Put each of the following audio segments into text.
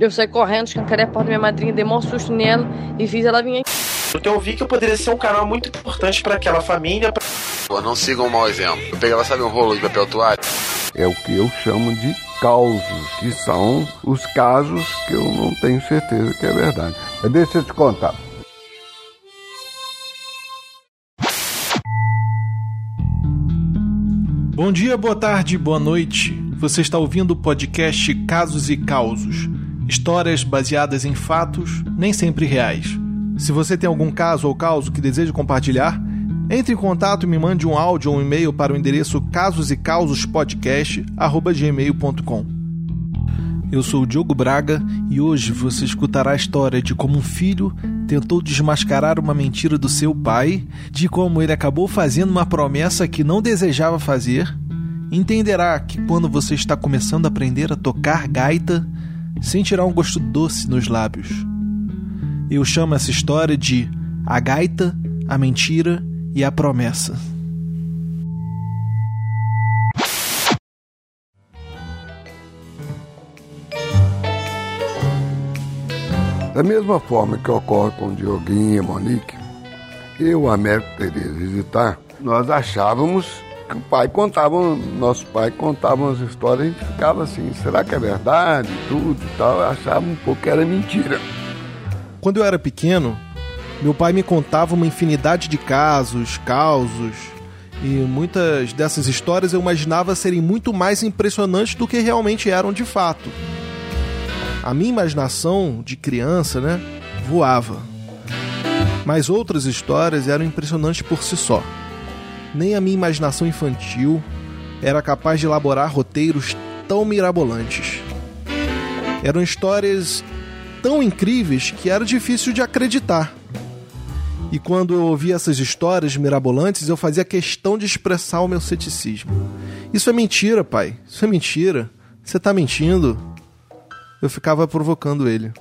Eu saí correndo, escancarei a porta da minha madrinha, dei maior susto nela e fiz ela vir aqui. Porque eu vi que eu poderia ser um canal muito importante para aquela família. Pra... Pô, não sigam um mau exemplo. Eu pegava, sabe, um rolo de papel toalha? É o que eu chamo de causos, que são os casos que eu não tenho certeza que é verdade. Mas deixa eu te contar. Bom dia, boa tarde, boa noite. Você está ouvindo o podcast Casos e Causos. Histórias baseadas em fatos, nem sempre reais. Se você tem algum caso ou causo que deseja compartilhar, entre em contato e me mande um áudio ou um e-mail para o endereço casosecausospodcast@gmail.com. Eu sou o Diogo Braga e hoje você escutará a história de como um filho tentou desmascarar uma mentira do seu pai, de como ele acabou fazendo uma promessa que não desejava fazer. Entenderá que quando você está começando a aprender a tocar gaita, sentirá um gosto doce nos lábios. Eu chamo essa história de A Gaita, a Mentira e a Promessa. Da mesma forma que ocorre com Dioguinho e Monique, eu, Américo Tereza visitar, nós achávamos o pai contava, nosso pai contava as histórias, a gente ficava assim, será que é verdade, tudo e tal, achava um pouco que era mentira. Quando eu era pequeno, meu pai me contava uma infinidade de casos, causos, e muitas dessas histórias eu imaginava serem muito mais impressionantes do que realmente eram de fato. A minha imaginação de criança, né, voava. Mas outras histórias eram impressionantes por si só. Nem a minha imaginação infantil era capaz de elaborar roteiros tão mirabolantes. Eram histórias tão incríveis que era difícil de acreditar. E quando eu ouvia essas histórias mirabolantes, eu fazia questão de expressar o meu ceticismo. Isso é mentira, pai. Isso é mentira. Você está mentindo. Eu ficava provocando ele.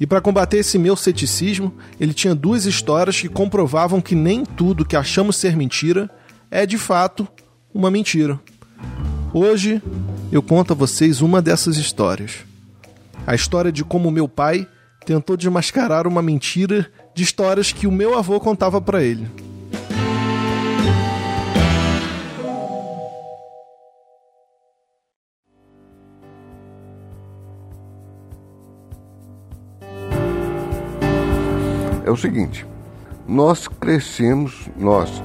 E para combater esse meu ceticismo, ele tinha duas histórias que comprovavam que nem tudo que achamos ser mentira é de fato uma mentira. Hoje eu conto a vocês uma dessas histórias a história de como meu pai tentou desmascarar uma mentira de histórias que o meu avô contava para ele. É o seguinte, nós crescemos, nós,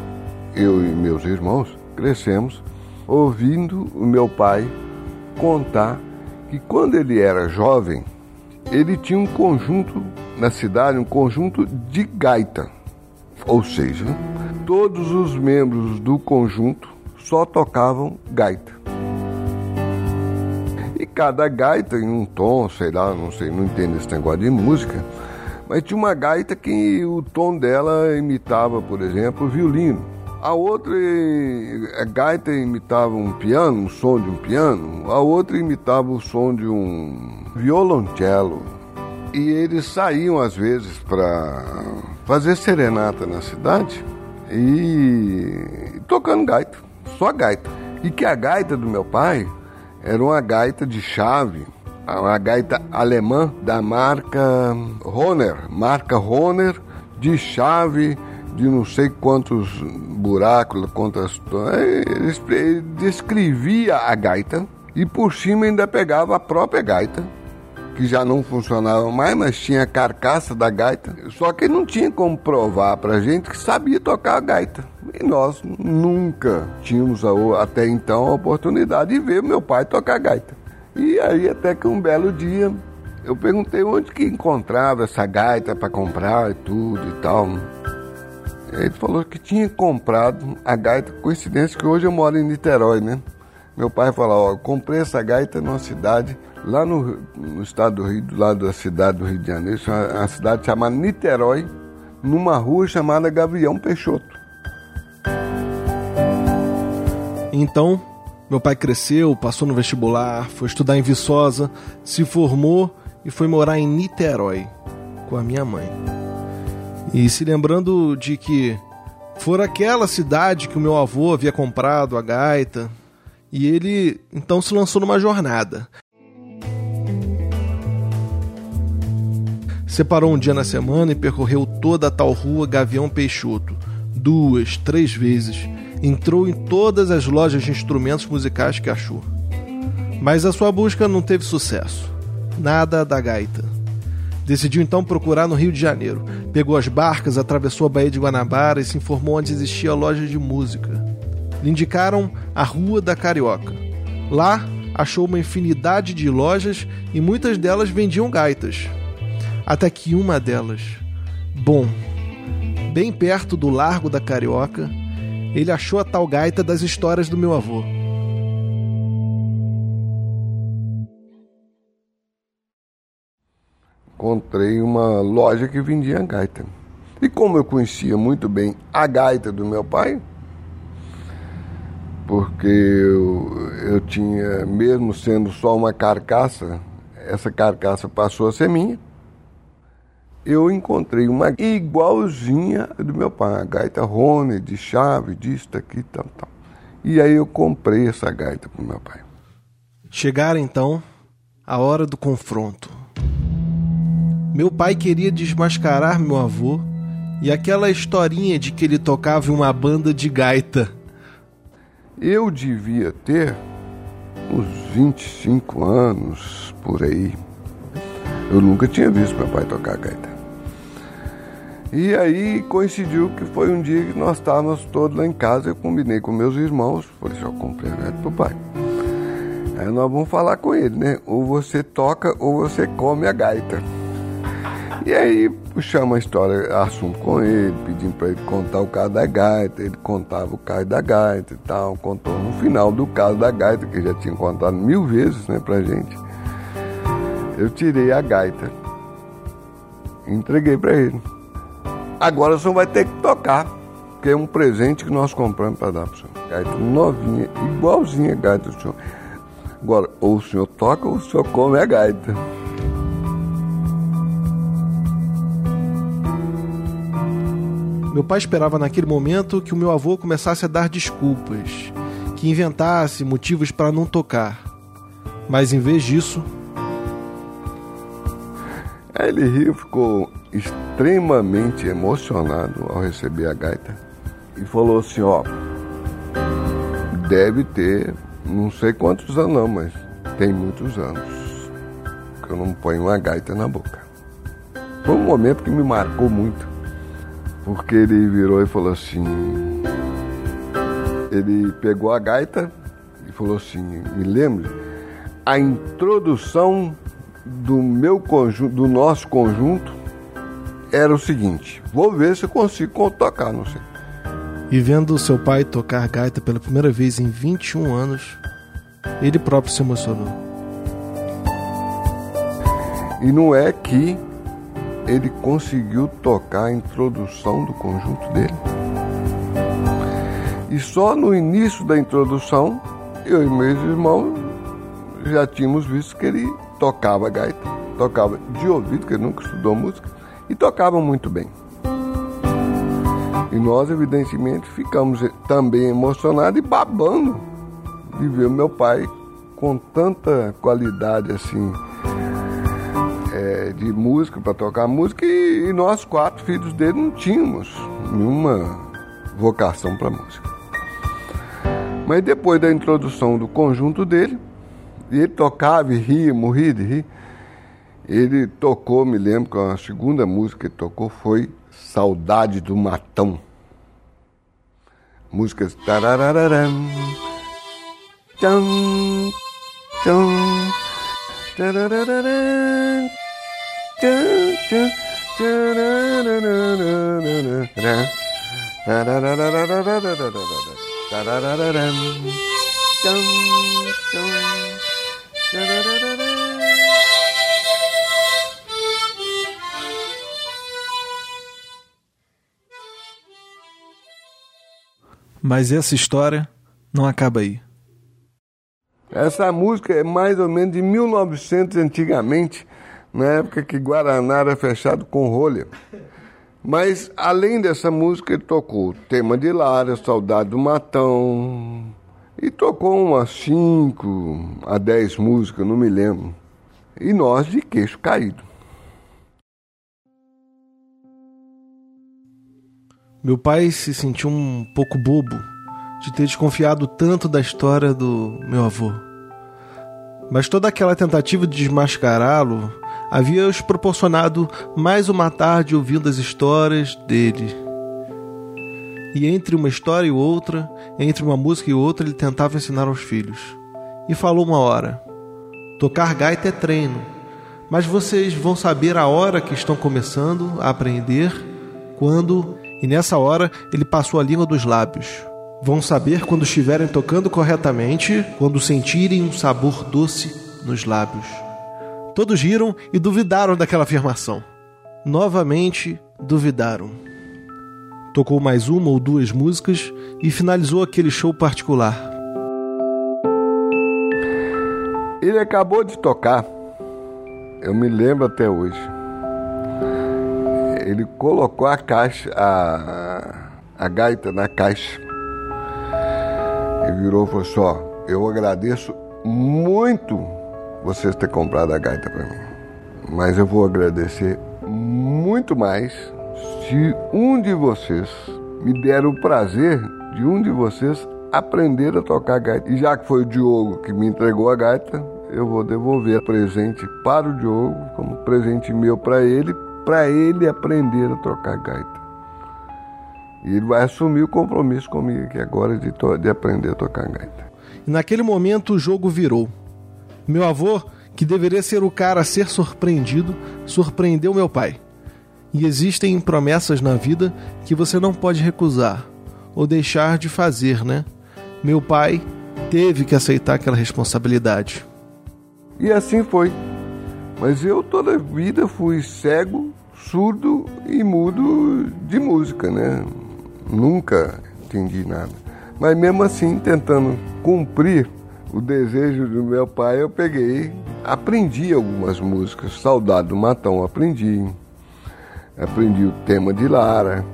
eu e meus irmãos, crescemos ouvindo o meu pai contar que quando ele era jovem, ele tinha um conjunto na cidade, um conjunto de gaita. Ou seja, todos os membros do conjunto só tocavam gaita. E cada gaita em um tom, sei lá, não sei, não entendo esse negócio de música, mas tinha uma gaita que o tom dela imitava, por exemplo, o violino. A outra, a gaita imitava um piano, um som de um piano. A outra imitava o som de um violoncelo. E eles saíam às vezes para fazer serenata na cidade e tocando gaita, só gaita. E que a gaita do meu pai era uma gaita de chave, uma gaita alemã da marca Honer, marca Honer de chave de não sei quantos buracos, quantas. Ele, ele descrevia a gaita e por cima ainda pegava a própria gaita, que já não funcionava mais, mas tinha a carcaça da gaita. Só que não tinha como provar pra gente que sabia tocar a gaita. E nós nunca tínhamos até então a oportunidade de ver meu pai tocar gaita. E aí até que um belo dia eu perguntei onde que encontrava essa gaita para comprar e tudo e tal. Ele falou que tinha comprado a gaita, coincidência que hoje eu moro em Niterói, né? Meu pai falou, ó, eu comprei essa gaita numa cidade, lá no, no estado do Rio, do lado da cidade do Rio de Janeiro, é uma cidade chamada Niterói, numa rua chamada Gavião Peixoto. Então, meu pai cresceu, passou no vestibular, foi estudar em Viçosa, se formou e foi morar em Niterói com a minha mãe. E se lembrando de que fora aquela cidade que o meu avô havia comprado a gaita, e ele então se lançou numa jornada. Separou um dia na semana e percorreu toda a tal rua Gavião Peixoto, duas, três vezes. Entrou em todas as lojas de instrumentos musicais que achou. Mas a sua busca não teve sucesso. Nada da gaita. Decidiu então procurar no Rio de Janeiro. Pegou as barcas, atravessou a Baía de Guanabara e se informou onde existia loja de música. Lhe indicaram a Rua da Carioca. Lá achou uma infinidade de lojas e muitas delas vendiam gaitas. Até que uma delas, bom, bem perto do Largo da Carioca, ele achou a tal gaita das histórias do meu avô. Encontrei uma loja que vendia gaita. E como eu conhecia muito bem a gaita do meu pai, porque eu, eu tinha, mesmo sendo só uma carcaça, essa carcaça passou a ser minha. Eu encontrei uma igualzinha do meu pai, a gaita Rony, de chave, disso, daqui, tal, tal. E aí eu comprei essa gaita para meu pai. Chegara então a hora do confronto. Meu pai queria desmascarar meu avô e aquela historinha de que ele tocava em uma banda de gaita. Eu devia ter uns 25 anos por aí. Eu nunca tinha visto meu pai tocar gaita. E aí coincidiu que foi um dia que nós estávamos todos lá em casa, eu combinei com meus irmãos, falei assim, eu comprei a gaita pro pai. Aí nós vamos falar com ele, né? Ou você toca ou você come a gaita. E aí puxamos a história, assunto com ele, pedindo para ele contar o caso da gaita, ele contava o caso da gaita e tal, contou no final do caso da gaita, que já tinha contado mil vezes né, pra gente. Eu tirei a gaita, entreguei para ele. Agora o senhor vai ter que tocar, que é um presente que nós compramos para dar para o senhor. Gaita novinha, igualzinha a gaita do senhor. Agora, ou o senhor toca ou o senhor come a gaita. Meu pai esperava naquele momento que o meu avô começasse a dar desculpas, que inventasse motivos para não tocar. Mas em vez disso. Ele riu, ficou extremamente emocionado ao receber a gaita e falou assim: Ó, deve ter não sei quantos anos, não, mas tem muitos anos que eu não ponho uma gaita na boca. Foi um momento que me marcou muito porque ele virou e falou assim. Ele pegou a gaita e falou assim: Me lembre, a introdução do meu conjunto, do nosso conjunto, era o seguinte: vou ver se eu consigo tocar, não sei. E vendo seu pai tocar gaita pela primeira vez em 21 anos, ele próprio se emocionou. E não é que ele conseguiu tocar a introdução do conjunto dele. E só no início da introdução, eu e meus irmãos já tínhamos visto que ele tocava gaita, tocava de ouvido, que ele nunca estudou música, e tocava muito bem. E nós, evidentemente, ficamos também emocionados e babando de ver meu pai com tanta qualidade assim é, de música para tocar música e, e, nós quatro filhos dele não tínhamos nenhuma vocação para música. Mas depois da introdução do conjunto dele, ele tocava e ria, morria de rir. Ele tocou, me lembro que a segunda música que ele tocou foi Saudade do Matão. Músicas tararararam, tchan, tchan, tararararam, Mas essa história não acaba aí. Essa música é mais ou menos de 1900 antigamente na época que Guaraná era fechado com rolha. Mas, além dessa música, ele tocou Tema de Lara, Saudade do Matão, e tocou umas 5 a 10 músicas, não me lembro. E nós de queixo caído. Meu pai se sentiu um pouco bobo de ter desconfiado tanto da história do meu avô. Mas toda aquela tentativa de desmascará-lo havia os proporcionado mais uma tarde ouvindo as histórias dele. E entre uma história e outra, entre uma música e outra, ele tentava ensinar aos filhos. E falou uma hora: Tocar gaita é treino, mas vocês vão saber a hora que estão começando a aprender, quando. E nessa hora ele passou a língua dos lábios. Vão saber quando estiverem tocando corretamente, quando sentirem um sabor doce nos lábios. Todos riram e duvidaram daquela afirmação. Novamente duvidaram. Tocou mais uma ou duas músicas e finalizou aquele show particular. Ele acabou de tocar, eu me lembro até hoje. Ele colocou a caixa, a, a gaita na caixa e virou e falou assim: ó, eu agradeço muito vocês terem comprado a gaita para mim, mas eu vou agradecer muito mais se um de vocês me der o prazer de um de vocês aprender a tocar gaita. E já que foi o Diogo que me entregou a gaita, eu vou devolver presente para o Diogo, como presente meu para ele, para ele aprender a tocar gaita. E ele vai assumir o compromisso comigo aqui agora de, de aprender a tocar gaita. E naquele momento o jogo virou. Meu avô, que deveria ser o cara a ser surpreendido, surpreendeu meu pai. E existem promessas na vida que você não pode recusar ou deixar de fazer, né? Meu pai teve que aceitar aquela responsabilidade. E assim foi. Mas eu toda a vida fui cego, surdo e mudo de música, né? Nunca entendi nada. Mas mesmo assim, tentando cumprir o desejo do meu pai, eu peguei, aprendi algumas músicas. Saudade do Matão, aprendi aprendi o tema de Lara,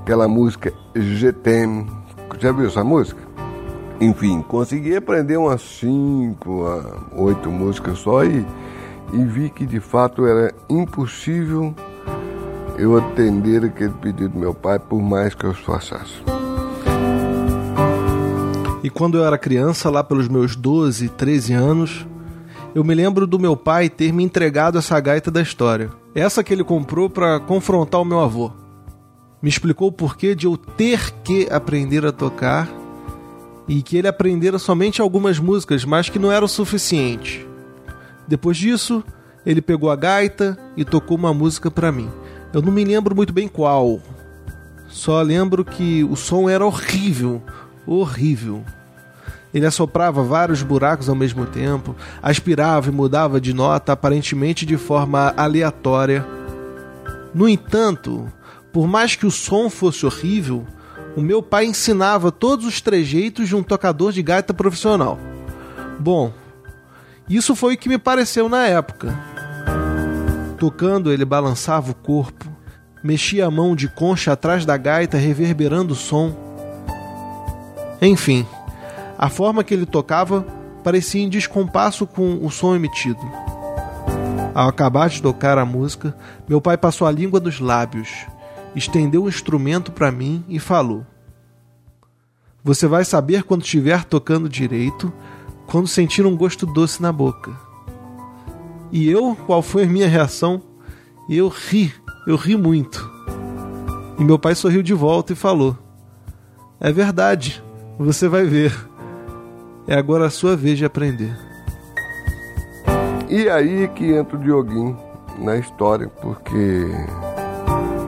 aquela música GTM. Já viu essa música? Enfim, consegui aprender umas cinco oito músicas só e, e vi que de fato era impossível eu atender aquele pedido do meu pai, por mais que eu esforçasse. E quando eu era criança, lá pelos meus 12, 13 anos, eu me lembro do meu pai ter me entregado essa gaita da história. Essa que ele comprou para confrontar o meu avô. Me explicou o porquê de eu ter que aprender a tocar e que ele aprendera somente algumas músicas, mas que não era o suficiente. Depois disso, ele pegou a gaita e tocou uma música para mim. Eu não me lembro muito bem qual. Só lembro que o som era horrível, horrível. Ele assoprava vários buracos ao mesmo tempo, aspirava e mudava de nota aparentemente de forma aleatória. No entanto, por mais que o som fosse horrível, o meu pai ensinava todos os trejeitos de um tocador de gaita profissional. Bom, isso foi o que me pareceu na época. Tocando, ele balançava o corpo, mexia a mão de concha atrás da gaita, reverberando o som. Enfim, a forma que ele tocava parecia em descompasso com o som emitido. Ao acabar de tocar a música, meu pai passou a língua nos lábios, estendeu o instrumento para mim e falou: Você vai saber quando estiver tocando direito, quando sentir um gosto doce na boca. E eu, qual foi a minha reação? Eu ri, eu ri muito. E meu pai sorriu de volta e falou: É verdade, você vai ver. É agora a sua vez de aprender. E aí que entra o Dioguinho na história, porque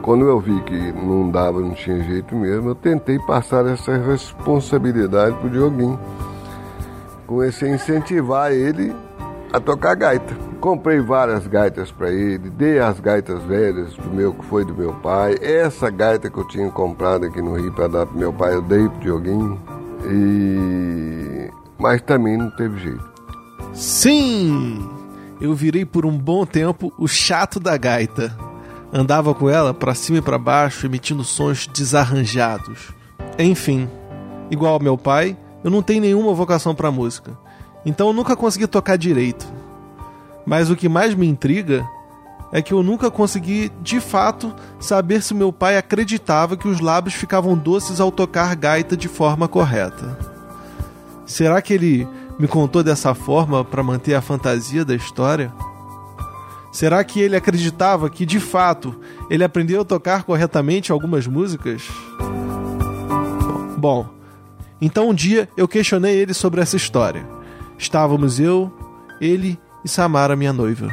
quando eu vi que não dava, não tinha jeito mesmo, eu tentei passar essa responsabilidade pro Dioguinho. Comecei a incentivar ele a tocar gaita. Comprei várias gaitas para ele, dei as gaitas velhas do meu que foi do meu pai. Essa gaita que eu tinha comprado aqui no Rio para dar pro meu pai, eu dei pro Dioguinho. E mas também não teve jeito. Sim! Eu virei por um bom tempo o chato da gaita. Andava com ela para cima e para baixo, emitindo sons desarranjados. Enfim, igual ao meu pai, eu não tenho nenhuma vocação para música. Então eu nunca consegui tocar direito. Mas o que mais me intriga é que eu nunca consegui, de fato, saber se meu pai acreditava que os lábios ficavam doces ao tocar gaita de forma correta. Será que ele me contou dessa forma para manter a fantasia da história? Será que ele acreditava que, de fato, ele aprendeu a tocar corretamente algumas músicas? Bom, então um dia eu questionei ele sobre essa história. Estávamos eu, ele e Samara, minha noiva.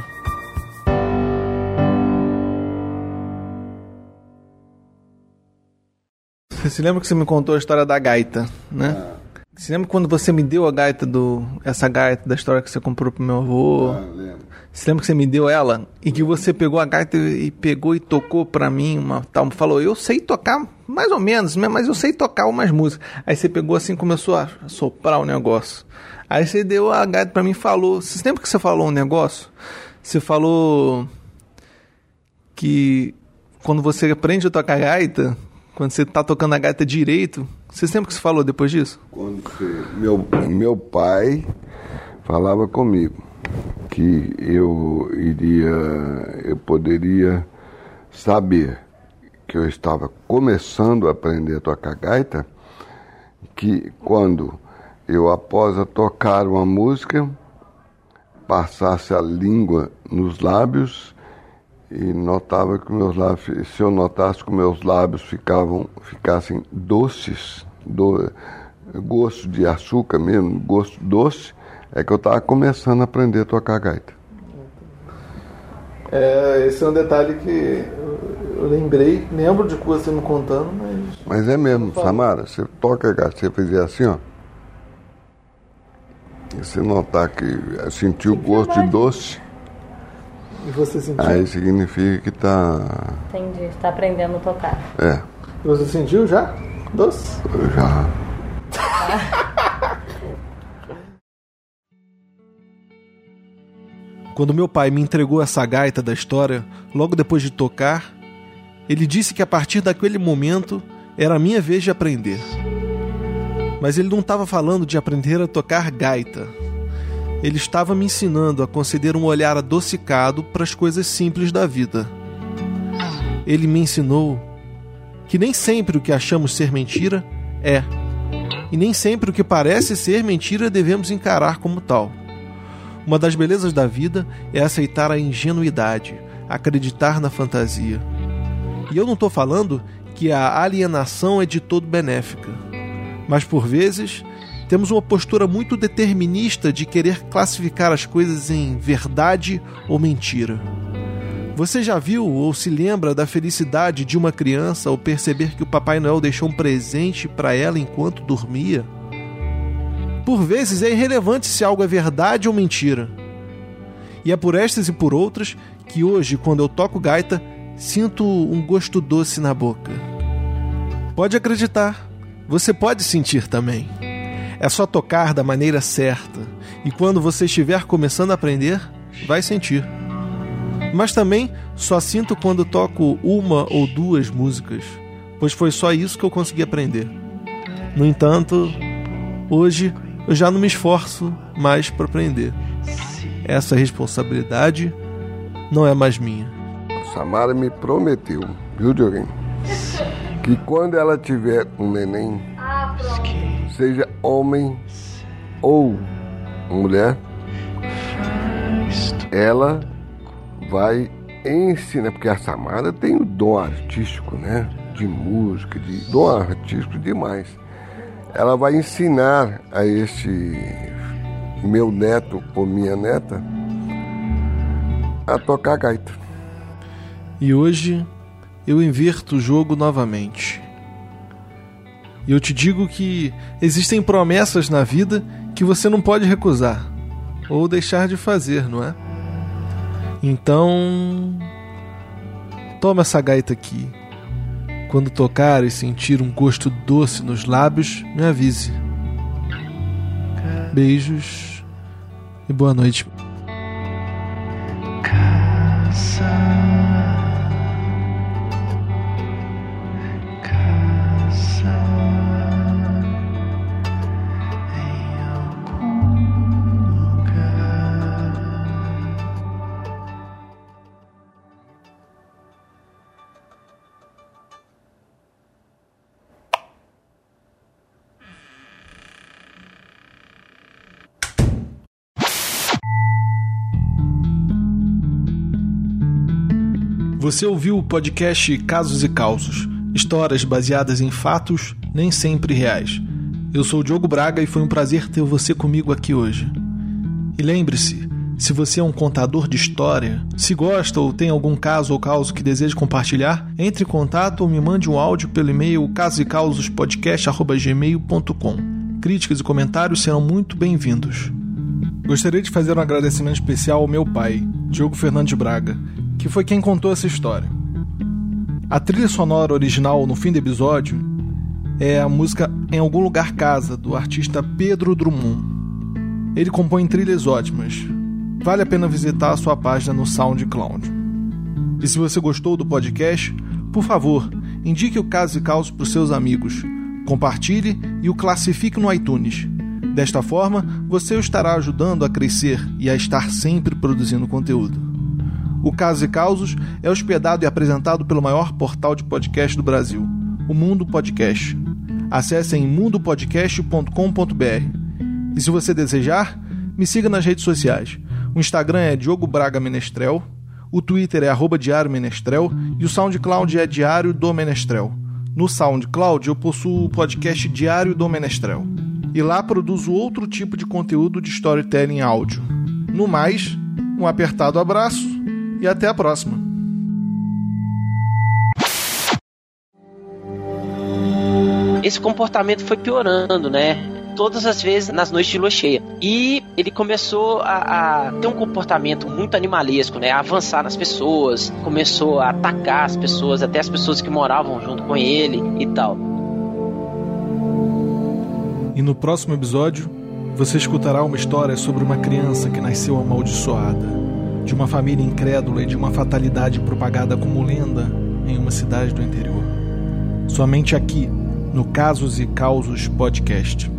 Você se lembra que você me contou a história da gaita, né? Ah. Você lembra quando você me deu a gaita do. essa gaita da história que você comprou pro meu avô? Ah, lembro. Você lembra que você me deu ela? E que você pegou a gaita e pegou e tocou pra mim uma tal. Falou, eu sei tocar mais ou menos, mas eu sei tocar umas músicas. Aí você pegou assim começou a soprar o negócio. Aí você deu a gaita pra mim e falou. Você lembra que você falou um negócio? Você falou que quando você aprende a tocar gaita, quando você tá tocando a gaita direito, você lembra que você falou depois disso? Quando você, meu, meu pai falava comigo que eu iria, eu poderia saber que eu estava começando a aprender a tocar gaita, que quando eu após a tocar uma música passasse a língua nos lábios e notava que meus lábios, se eu notasse que meus lábios ficavam, ficassem doces, do, gosto de açúcar mesmo, gosto doce, é que eu estava começando a aprender a tocar gaita. É, esse é um detalhe que eu, lembrei, lembro de você me contando, mas. Mas é mesmo, Samara, você toca gaita, você fizer assim, ó. E você notar que sentiu o gosto de doce. E você sentiu? Aí significa que está. Entendi, está aprendendo a tocar. É. E você sentiu já? Doce? Já. Quando meu pai me entregou essa gaita da história, logo depois de tocar, ele disse que a partir daquele momento era a minha vez de aprender. Mas ele não estava falando de aprender a tocar gaita ele estava me ensinando a conceder um olhar adocicado para as coisas simples da vida. Ele me ensinou que nem sempre o que achamos ser mentira é, e nem sempre o que parece ser mentira devemos encarar como tal. Uma das belezas da vida é aceitar a ingenuidade, acreditar na fantasia. E eu não estou falando que a alienação é de todo benéfica, mas por vezes temos uma postura muito determinista de querer classificar as coisas em verdade ou mentira. Você já viu ou se lembra da felicidade de uma criança ao perceber que o Papai Noel deixou um presente para ela enquanto dormia? Por vezes é irrelevante se algo é verdade ou mentira. E é por estas e por outras que hoje, quando eu toco gaita, sinto um gosto doce na boca. Pode acreditar, você pode sentir também. É só tocar da maneira certa. E quando você estiver começando a aprender, vai sentir. Mas também só sinto quando toco uma ou duas músicas, pois foi só isso que eu consegui aprender. No entanto, hoje eu já não me esforço mais para aprender. Essa responsabilidade não é mais minha. Samara me prometeu, viu, Dioguinho? Que quando ela tiver um neném, seja homem ou mulher, ela vai ensinar, porque a Samara tem o dom artístico, né? De música, de dom artístico demais. Ela vai ensinar a este meu neto ou minha neta a tocar gaita. E hoje eu inverto o jogo novamente. E eu te digo que existem promessas na vida que você não pode recusar ou deixar de fazer, não é? Então, toma essa gaita aqui. Quando tocar e sentir um gosto doce nos lábios, me avise. Beijos e boa noite. Você ouviu o podcast Casos e Causos, histórias baseadas em fatos nem sempre reais. Eu sou o Diogo Braga e foi um prazer ter você comigo aqui hoje. E lembre-se, se você é um contador de história, se gosta ou tem algum caso ou causo que deseja compartilhar, entre em contato ou me mande um áudio pelo e-mail casosecausospodcast.gmail.com. Críticas e comentários serão muito bem-vindos. Gostaria de fazer um agradecimento especial ao meu pai, Diogo Fernandes Braga, que foi quem contou essa história. A trilha sonora original no fim do episódio é a música Em Algum Lugar Casa, do artista Pedro Drummond. Ele compõe trilhas ótimas, vale a pena visitar a sua página no SoundCloud. E se você gostou do podcast, por favor, indique o Caso e Caos para os seus amigos, compartilhe e o classifique no iTunes. Desta forma, você o estará ajudando a crescer e a estar sempre produzindo conteúdo. O Casos e Causos é hospedado e apresentado pelo maior portal de podcast do Brasil, o Mundo Podcast. Acesse em mundopodcast.com.br. E se você desejar, me siga nas redes sociais. O Instagram é Diogo Braga Menestrel, o Twitter é arroba Diário Menestrel e o SoundCloud é Diário do Menestrel. No SoundCloud eu possuo o podcast Diário do Menestrel. E lá produzo outro tipo de conteúdo de storytelling áudio. No mais, um apertado abraço e até a próxima. Esse comportamento foi piorando, né? todas as vezes nas noites de lua cheia. E ele começou a, a, ter um comportamento muito animalesco, né? A avançar nas pessoas, começou a atacar as pessoas, até as pessoas que moravam junto com ele e tal. E no próximo episódio, você escutará uma história sobre uma criança que nasceu amaldiçoada, de uma família incrédula e de uma fatalidade propagada como lenda em uma cidade do interior. Somente aqui, no Casos e Causos Podcast.